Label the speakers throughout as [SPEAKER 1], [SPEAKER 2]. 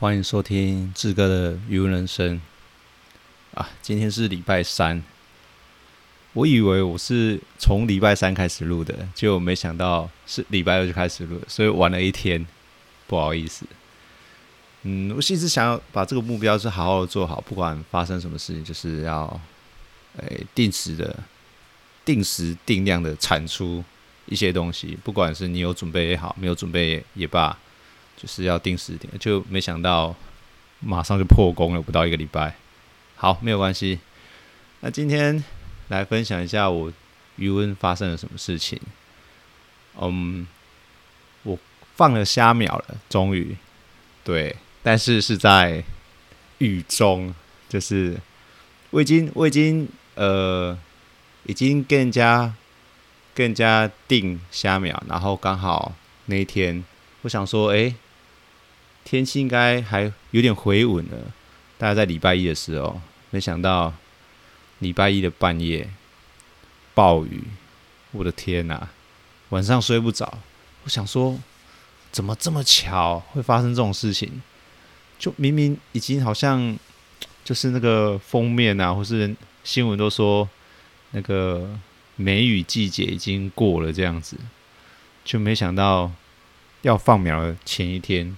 [SPEAKER 1] 欢迎收听志哥的语文人生啊！今天是礼拜三，我以为我是从礼拜三开始录的，结果没想到是礼拜二就开始录，所以晚了一天，不好意思。嗯，我一直想要把这个目标是好好的做好，不管发生什么事情，就是要诶、定时的、定时定量的产出一些东西，不管是你有准备也好，没有准备也罢。就是要定时点，就没想到马上就破功了，不到一个礼拜。好，没有关系。那今天来分享一下我余温发生了什么事情。嗯，我放了虾苗了，终于。对，但是是在雨中，就是我已经我已经呃已经跟人家跟人家订虾苗，然后刚好那一天我想说，哎。天气应该还有点回稳了，大概在礼拜一的时候，没想到礼拜一的半夜暴雨，我的天呐，晚上睡不着。我想说，怎么这么巧会发生这种事情？就明明已经好像就是那个封面啊，或是新闻都说那个梅雨季节已经过了这样子，就没想到要放苗的前一天。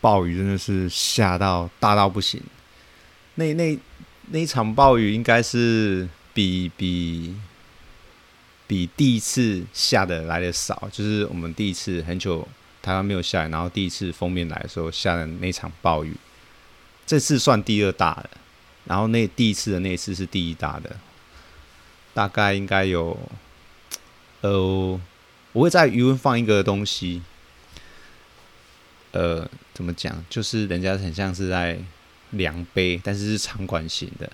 [SPEAKER 1] 暴雨真的是下到大到不行，那那那一场暴雨应该是比比比第一次下的来的少，就是我们第一次很久台湾没有下来，然后第一次封面来的时候下的那场暴雨，这次算第二大的，然后那第一次的那次是第一大的，大概应该有，呃，我会在余温放一个东西。呃，怎么讲？就是人家很像是在量杯，但是是长管型的，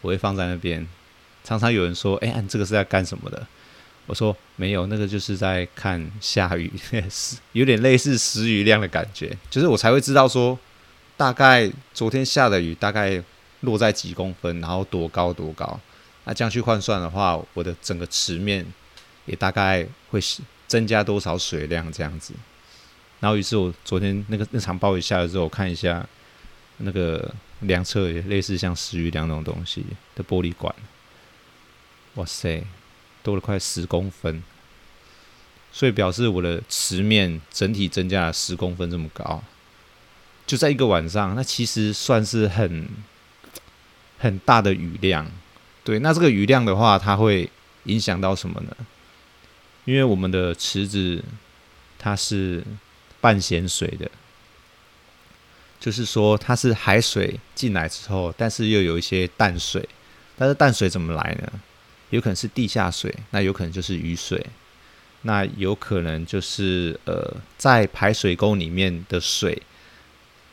[SPEAKER 1] 我会放在那边。常常有人说：“哎、欸，你这个是在干什么的？”我说：“没有，那个就是在看下雨，有点类似时雨量的感觉。就是我才会知道说，大概昨天下的雨大概落在几公分，然后多高多高。那这样去换算的话，我的整个池面也大概会增加多少水量这样子。”然后，于是我昨天那个那场暴雨下来之后，我看一下那个量测，也类似像石雨量那种东西的玻璃管，哇塞，多了快十公分，所以表示我的池面整体增加了十公分这么高，就在一个晚上，那其实算是很很大的雨量。对，那这个雨量的话，它会影响到什么呢？因为我们的池子它是。半咸水的，就是说它是海水进来之后，但是又有一些淡水。但是淡水怎么来呢？有可能是地下水，那有可能就是雨水，那有可能就是呃，在排水沟里面的水，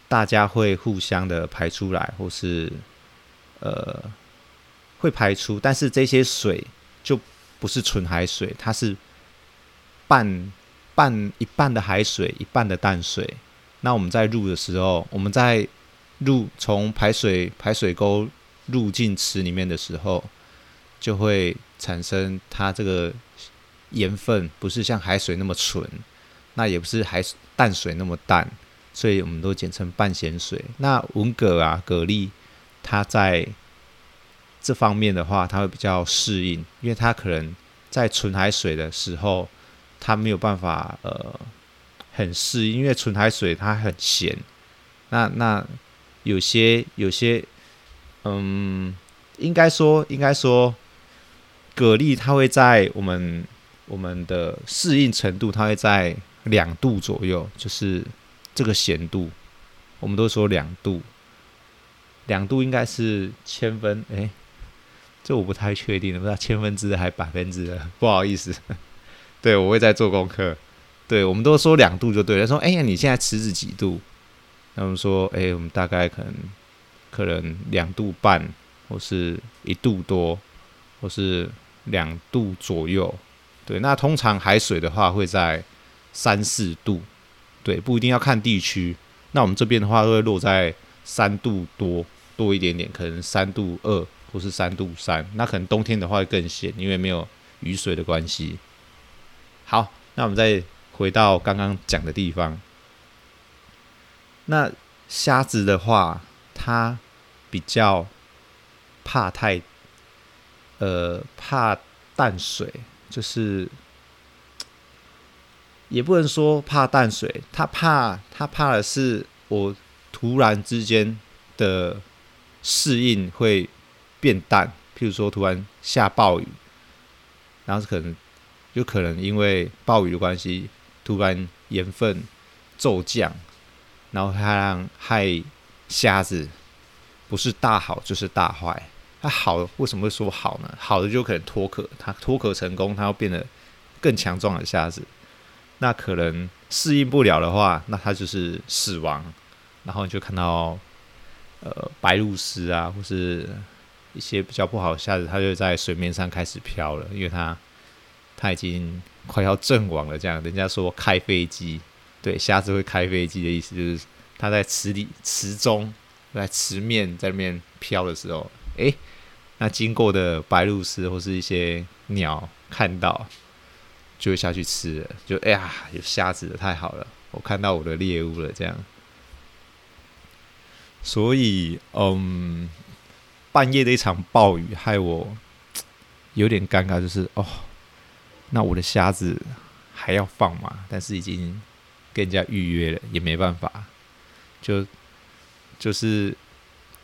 [SPEAKER 1] 大家会互相的排出来，或是呃会排出，但是这些水就不是纯海水，它是半。半一半的海水，一半的淡水。那我们在入的时候，我们在入从排水排水沟入进池里面的时候，就会产生它这个盐分不是像海水那么纯，那也不是海淡水那么淡，所以我们都简称半咸水。那文蛤啊、蛤蜊，它在这方面的话，它会比较适应，因为它可能在纯海水的时候。它没有办法呃很适应，因为纯海水它很咸。那那有些有些嗯，应该说应该说，蛤蜊它会在我们我们的适应程度，它会在两度左右，就是这个咸度，我们都说两度，两度应该是千分哎，这我不太确定，不知道千分之还百分之，不好意思。对，我会在做功课。对，我们都说两度就对了。说，哎呀，你现在池子几度？他们说，哎，我们大概可能可能两度半，或是一度多，或是两度左右。对，那通常海水的话会在三四度。对，不一定要看地区。那我们这边的话会落在三度多多一点点，可能三度二或是三度三。那可能冬天的话会更咸，因为没有雨水的关系。好，那我们再回到刚刚讲的地方。那虾子的话，它比较怕太，呃，怕淡水，就是也不能说怕淡水，它怕它怕的是我突然之间的适应会变淡，譬如说突然下暴雨，然后是可能就可能因为暴雨的关系，突然盐分骤降，然后它让害虾子。不是大好就是大坏，它好为什么会说好呢？好的就可能脱壳，它脱壳成功，它要变得更强壮的虾子。那可能适应不了的话，那它就是死亡。然后你就看到呃白鹭鸶啊，或是一些比较不好的虾子，它就在水面上开始飘了，因为它它已经快要阵亡了。这样，人家说开飞机，对，虾子会开飞机的意思就是它在池里池中。在池面在那边飘的时候，哎、那经过的白鹭鸶或是一些鸟看到，就会下去吃了。就哎呀，有虾子的，太好了，我看到我的猎物了，这样。所以，嗯，半夜的一场暴雨害我有点尴尬，就是哦，那我的虾子还要放吗？但是已经跟人家预约了，也没办法，就。就是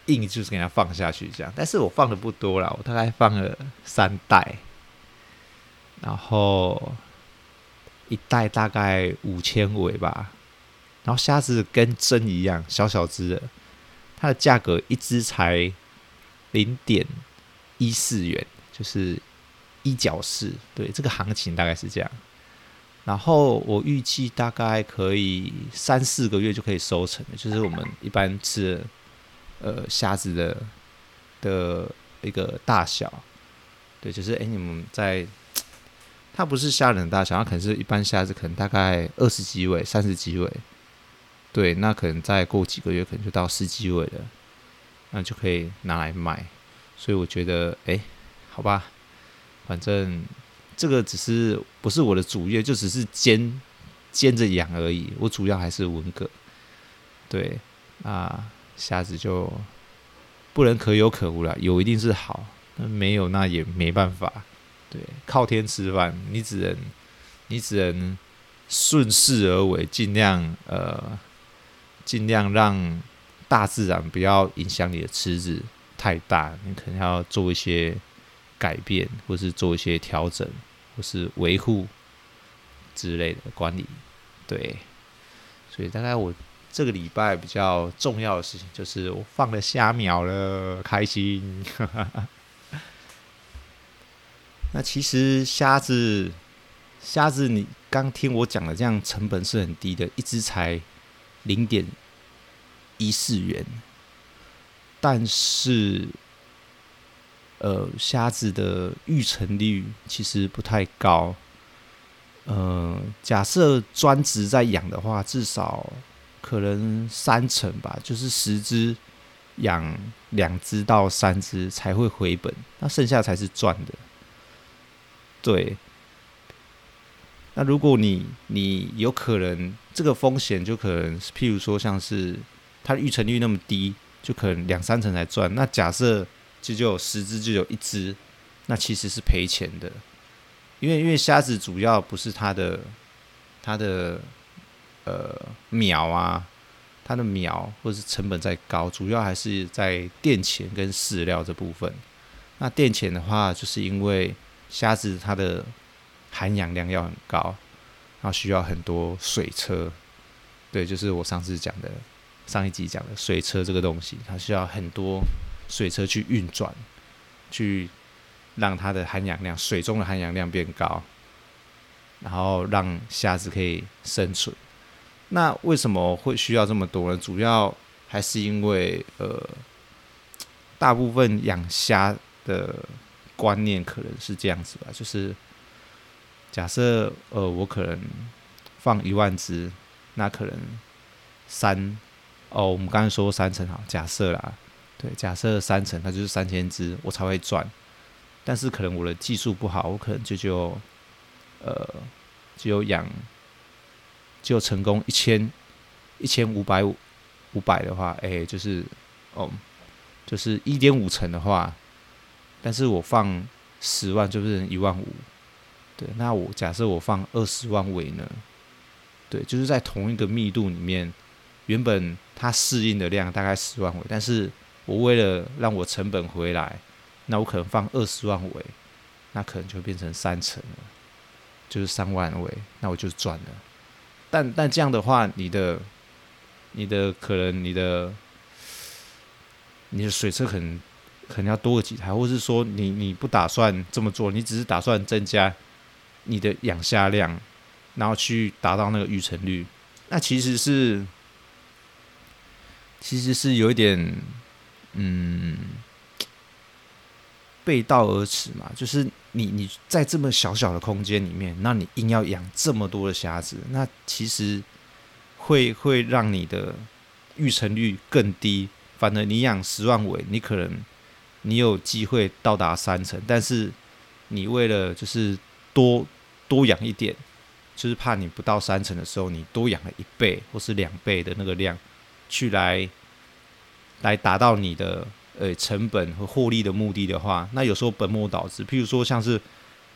[SPEAKER 1] 硬就是给它放下去这样，但是我放的不多啦，我大概放了三袋，然后一袋大概五千尾吧，然后虾子跟针一样小小只的，它的价格一只才零点一四元，就是一角四，对，这个行情大概是这样。然后我预计大概可以三四个月就可以收成的，就是我们一般吃呃虾子的的一个大小，对，就是哎你们在它不是虾仁大小，它可能是一般虾子，可能大概二十几尾、三十几尾，对，那可能再过几个月可能就到十几尾了，那就可以拿来卖。所以我觉得哎，好吧，反正。这个只是不是我的主业，就只是兼兼着养而已。我主要还是文革，对啊，虾子就不能可有可无了，有一定是好，那没有那也没办法。对，靠天吃饭，你只能你只能顺势而为，尽量呃尽量让大自然不要影响你的池子太大，你可能要做一些。改变，或是做一些调整，或是维护之类的管理，对。所以大概我这个礼拜比较重要的事情，就是我放了虾苗了，开心。那其实虾子，虾子，你刚听我讲的，这样成本是很低的，一只才零点一四元，但是。呃，虾子的育成率其实不太高。呃，假设专职在养的话，至少可能三成吧，就是十只养两只到三只才会回本，那剩下才是赚的。对。那如果你你有可能这个风险就可能，譬如说像是它的育成率那么低，就可能两三成才赚。那假设。就就有十只，就有一只，那其实是赔钱的，因为因为虾子主要不是它的它的呃苗啊，它的苗或者是成本在高，主要还是在电钱跟饲料这部分。那电钱的话，就是因为虾子它的含氧量要很高，然后需要很多水车，对，就是我上次讲的上一集讲的水车这个东西，它需要很多。水车去运转，去让它的含氧量，水中的含氧量变高，然后让虾子可以生存。那为什么会需要这么多呢？主要还是因为呃，大部分养虾的观念可能是这样子吧，就是假设呃，我可能放一万只，那可能三哦，我们刚才说三层好，假设啦。对，假设三成，它就是三千只，我才会赚。但是可能我的技术不好，我可能就就呃，只有养，就成功一千一千五百五百的话，哎、就是哦，就是一点五成的话，但是我放十万就是一万五，对，那我假设我放二十万尾呢？对，就是在同一个密度里面，原本它适应的量大概十万尾，但是我为了让我成本回来，那我可能放二十万尾，那可能就变成三成了，就是三万尾，那我就赚了。但但这样的话，你的你的可能你的你的水车可能可能要多个几台，或是说你你不打算这么做，你只是打算增加你的养虾量。然后去达到那个育成率，那其实是，其实是有一点，嗯，背道而驰嘛。就是你你在这么小小的空间里面，那你硬要养这么多的虾子，那其实会会让你的育成率更低。反正你养十万尾，你可能你有机会到达三成，但是你为了就是多多养一点。就是怕你不到三成的时候，你多养了一倍或是两倍的那个量，去来来达到你的呃成本和获利的目的的话，那有时候本末倒置。譬如说，像是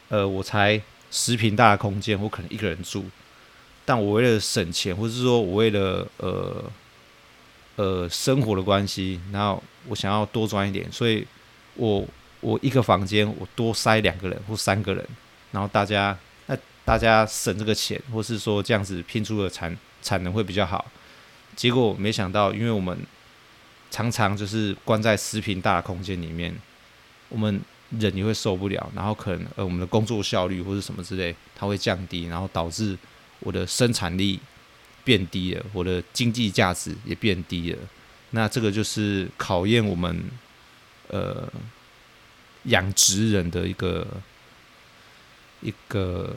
[SPEAKER 1] 呃，我才十平大的空间，我可能一个人住，但我为了省钱，或者是说我为了呃呃生活的关系，然后我想要多赚一点，所以我我一个房间我多塞两个人或三个人，然后大家那。大家省这个钱，或是说这样子拼出的产产能会比较好。结果没想到，因为我们常常就是关在十坪大的空间里面，我们人也会受不了，然后可能呃我们的工作效率或是什么之类，它会降低，然后导致我的生产力变低了，我的经济价值也变低了。那这个就是考验我们呃养殖人的一个一个。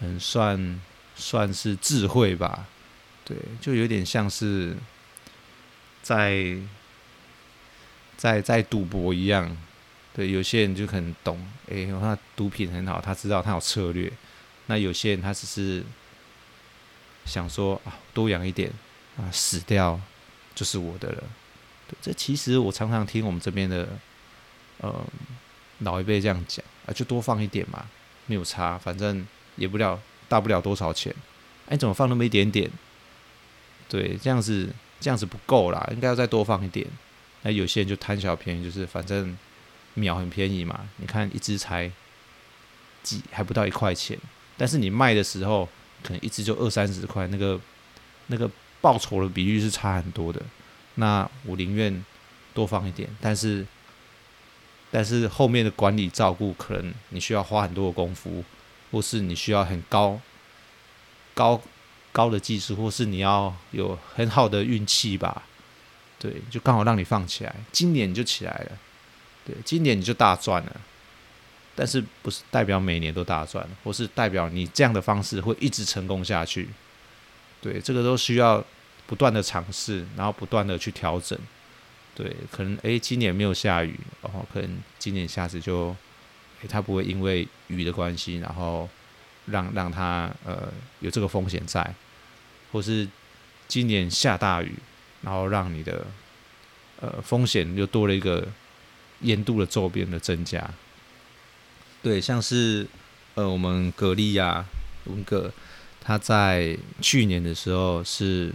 [SPEAKER 1] 很算算是智慧吧，对，就有点像是在在在赌博一样。对，有些人就很懂，哎、欸，他毒品很好，他知道他有策略。那有些人他只是想说啊，多养一点啊，死掉就是我的了。这其实我常常听我们这边的呃老一辈这样讲啊，就多放一点嘛，没有差，反正。也不了大不了多少钱，哎，怎么放那么一点点？对，这样子这样子不够啦，应该要再多放一点。那有些人就贪小便宜，就是反正秒很便宜嘛，你看一只才几还不到一块钱，但是你卖的时候可能一只就二三十块，那个那个报酬的比率是差很多的。那我宁愿多放一点，但是但是后面的管理照顾可能你需要花很多的功夫。或是你需要很高、高、高的技术，或是你要有很好的运气吧？对，就刚好让你放起来，今年你就起来了。对，今年你就大赚了。但是不是代表每年都大赚，或是代表你这样的方式会一直成功下去？对，这个都需要不断的尝试，然后不断的去调整。对，可能诶，今年没有下雨，然后可能今年下次就。它不会因为雨的关系，然后让让它呃有这个风险在，或是今年下大雨，然后让你的呃风险又多了一个盐度的周边的增加。对，像是呃我们蛤蜊呀、文蛤，它在去年的时候是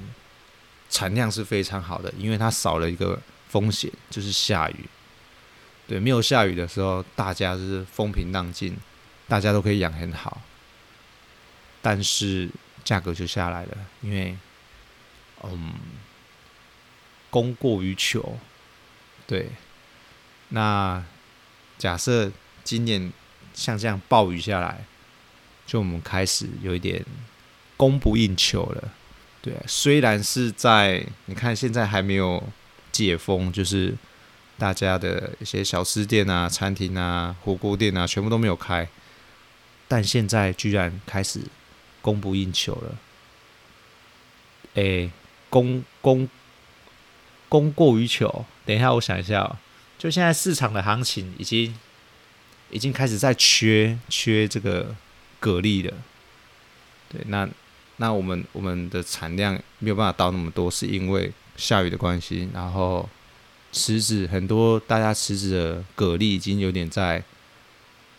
[SPEAKER 1] 产量是非常好的，因为它少了一个风险，就是下雨。对，没有下雨的时候，大家是风平浪静，大家都可以养很好。但是价格就下来了，因为，嗯，供过于求。对，那假设今年像这样暴雨下来，就我们开始有一点供不应求了。对，虽然是在你看现在还没有解封，就是。大家的一些小吃店啊、餐厅啊、火锅店啊，全部都没有开，但现在居然开始供不应求了。诶，供供供过于求。等一下，我想一下哦，就现在市场的行情已经已经开始在缺缺这个蛤蜊了。对，那那我们我们的产量没有办法到那么多，是因为下雨的关系。然后池子很多，大家池子的蛤蜊已经有点在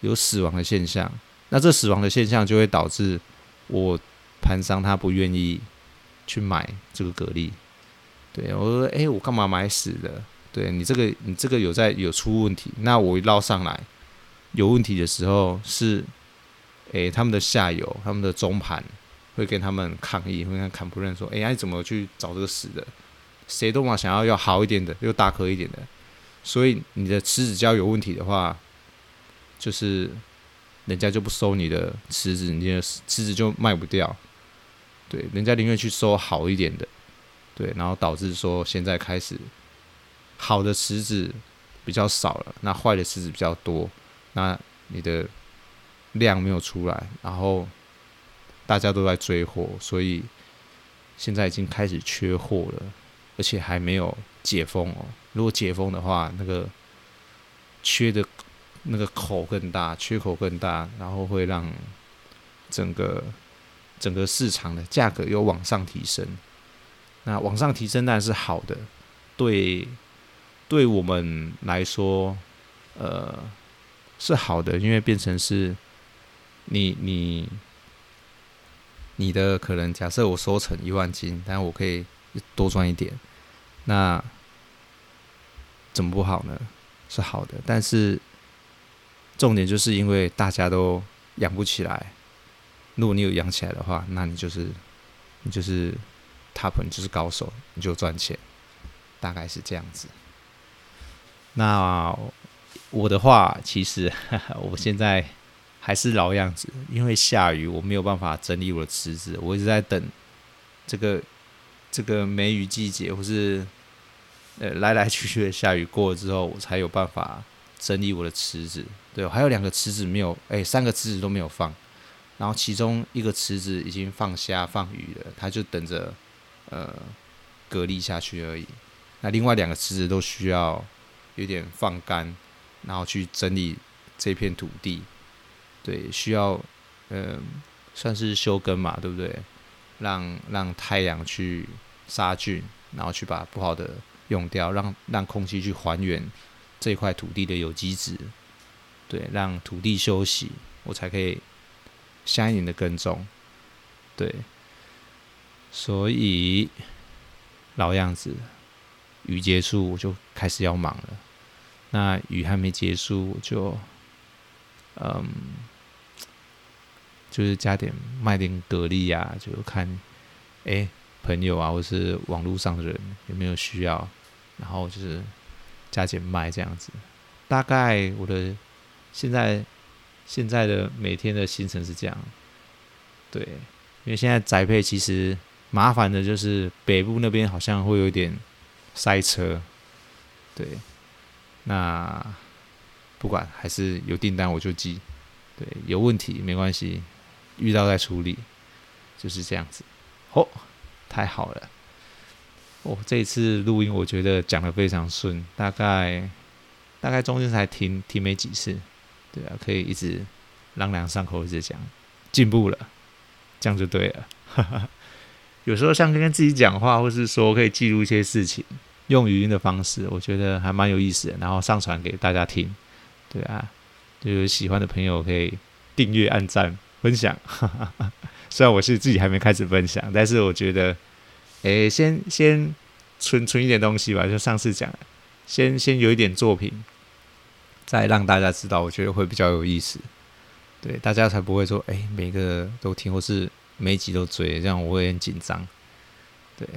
[SPEAKER 1] 有死亡的现象。那这死亡的现象就会导致我盘商他不愿意去买这个蛤蜊。对我说：“哎，我干嘛买死的？对你这个你这个有在有出问题。那我一捞上来有问题的时候是，哎，他们的下游，他们的中盘。”会跟他们抗议，会跟坎普认说：“哎，你怎么去找这个死的？谁都嘛想要要好一点的，又大颗一点的。所以你的池子胶有问题的话，就是人家就不收你的池子，你的池子就卖不掉。对，人家宁愿去收好一点的。对，然后导致说现在开始好的池子比较少了，那坏的池子比较多，那你的量没有出来，然后。”大家都在追货，所以现在已经开始缺货了，而且还没有解封哦。如果解封的话，那个缺的那个口更大，缺口更大，然后会让整个整个市场的价格又往上提升。那往上提升当然是好的，对对我们来说，呃，是好的，因为变成是你你。你的可能假设我收成一万斤，但我可以多赚一点，那怎么不好呢？是好的，但是重点就是因为大家都养不起来，如果你有养起来的话，那你就是你就是 top，你就是高手，你就赚钱，大概是这样子。那我的话，其实 我现在。还是老样子，因为下雨，我没有办法整理我的池子。我一直在等这个这个梅雨季节，或是呃来来去去的下雨过了之后，我才有办法整理我的池子。对，还有两个池子没有，哎，三个池子都没有放。然后其中一个池子已经放虾放鱼了，它就等着呃隔离下去而已。那另外两个池子都需要有点放干，然后去整理这片土地。对，需要，嗯、呃，算是休耕嘛，对不对？让让太阳去杀菌，然后去把不好的用掉，让让空气去还原这块土地的有机质，对，让土地休息，我才可以下一年的耕种。对，所以老样子，雨结束我就开始要忙了。那雨还没结束，我就，嗯。就是加点卖点蛤蜊呀，就看哎、朋友啊，或是网络上的人有没有需要，然后就是加减卖这样子。大概我的现在现在的每天的行程是这样，对，因为现在宅配其实麻烦的就是北部那边好像会有点塞车，对，那不管还是有订单我就寄，对，有问题没关系。遇到再处理，就是这样子。哦，太好了！哦，这一次录音我觉得讲的非常顺，大概大概中间才停停没几次，对啊，可以一直朗朗上口一直讲，进步了，这样就对了。有时候像跟自己讲话，或是说可以记录一些事情，用语音的方式，我觉得还蛮有意思的。然后上传给大家听，对啊，就有喜欢的朋友可以订阅、按赞。分享，虽然我是自己还没开始分享，但是我觉得，诶、先先存存一点东西吧。就上次讲，先先有一点作品，再让大家知道，我觉得会比较有意思。对，大家才不会说，诶、欸，每个都听，或是每集都追，这样我会很紧张。对，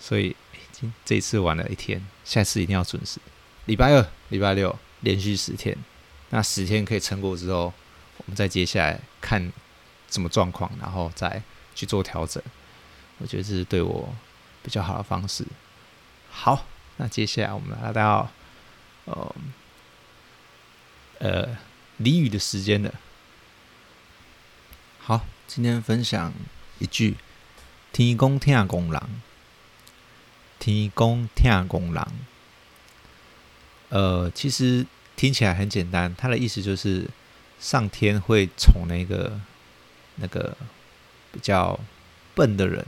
[SPEAKER 1] 所以今这次玩了一天，下次一定要准时。礼拜二、礼拜六连续十天，那十天可以撑过之后。我们再接下来看什么状况，然后再去做调整。我觉得这是对我比较好的方式。好，那接下来我们来到呃呃俚语的时间了。好，今天分享一句“天公疼公人”，天公疼公人。呃，其实听起来很简单，它的意思就是。上天会宠那个那个比较笨的人，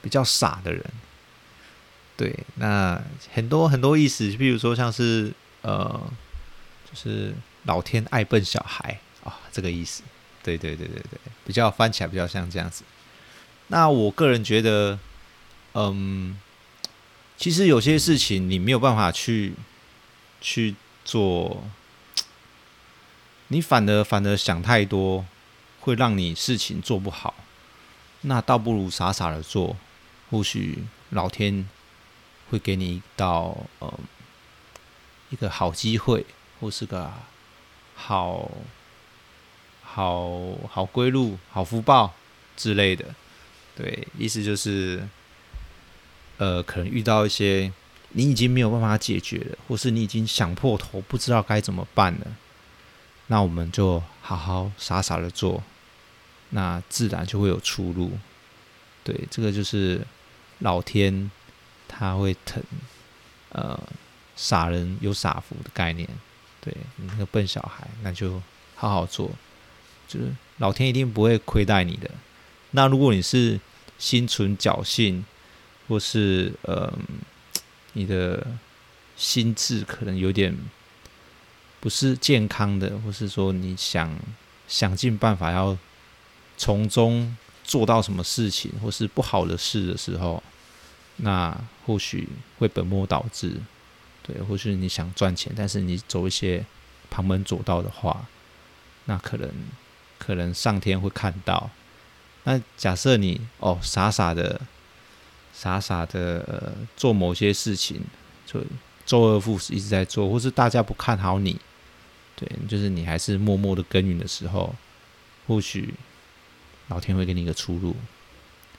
[SPEAKER 1] 比较傻的人。对，那很多很多意思，就比如说像是呃，就是老天爱笨小孩啊、这个意思。对对对对对，比较翻起来比较像这样子。那我个人觉得，嗯，其实有些事情你没有办法去去做，你反而反而想太多，会让你事情做不好。那倒不如傻傻的做，或许老天。会给你一道呃一个好机会，或是个好好好归路、好福报之类的。对，意思就是，呃，可能遇到一些你已经没有办法解决了，或是你已经想破头不知道该怎么办了，那我们就好好傻傻的做，那自然就会有出路。对，这个就是老天。他会疼，呃，傻人有傻福的概念，对，你那个笨小孩，那就好好做，就是老天一定不会亏待你的。那如果你是心存侥幸，或是呃，你的心智可能有点不是健康的，或是说你想想尽办法要从中做到什么事情，或是不好的事的时候。那或许会本末倒置，对，或许你想赚钱，但是你走一些旁门左道的话，那可能可能上天会看到。那假设你哦傻傻的傻傻的、做某些事情，就周而复始一直在做，或是大家不看好你，对，就是你还是默默的耕耘的时候，或许老天会给你一个出路。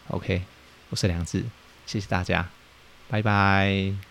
[SPEAKER 1] OK，我是梁志。谢谢大家，拜拜。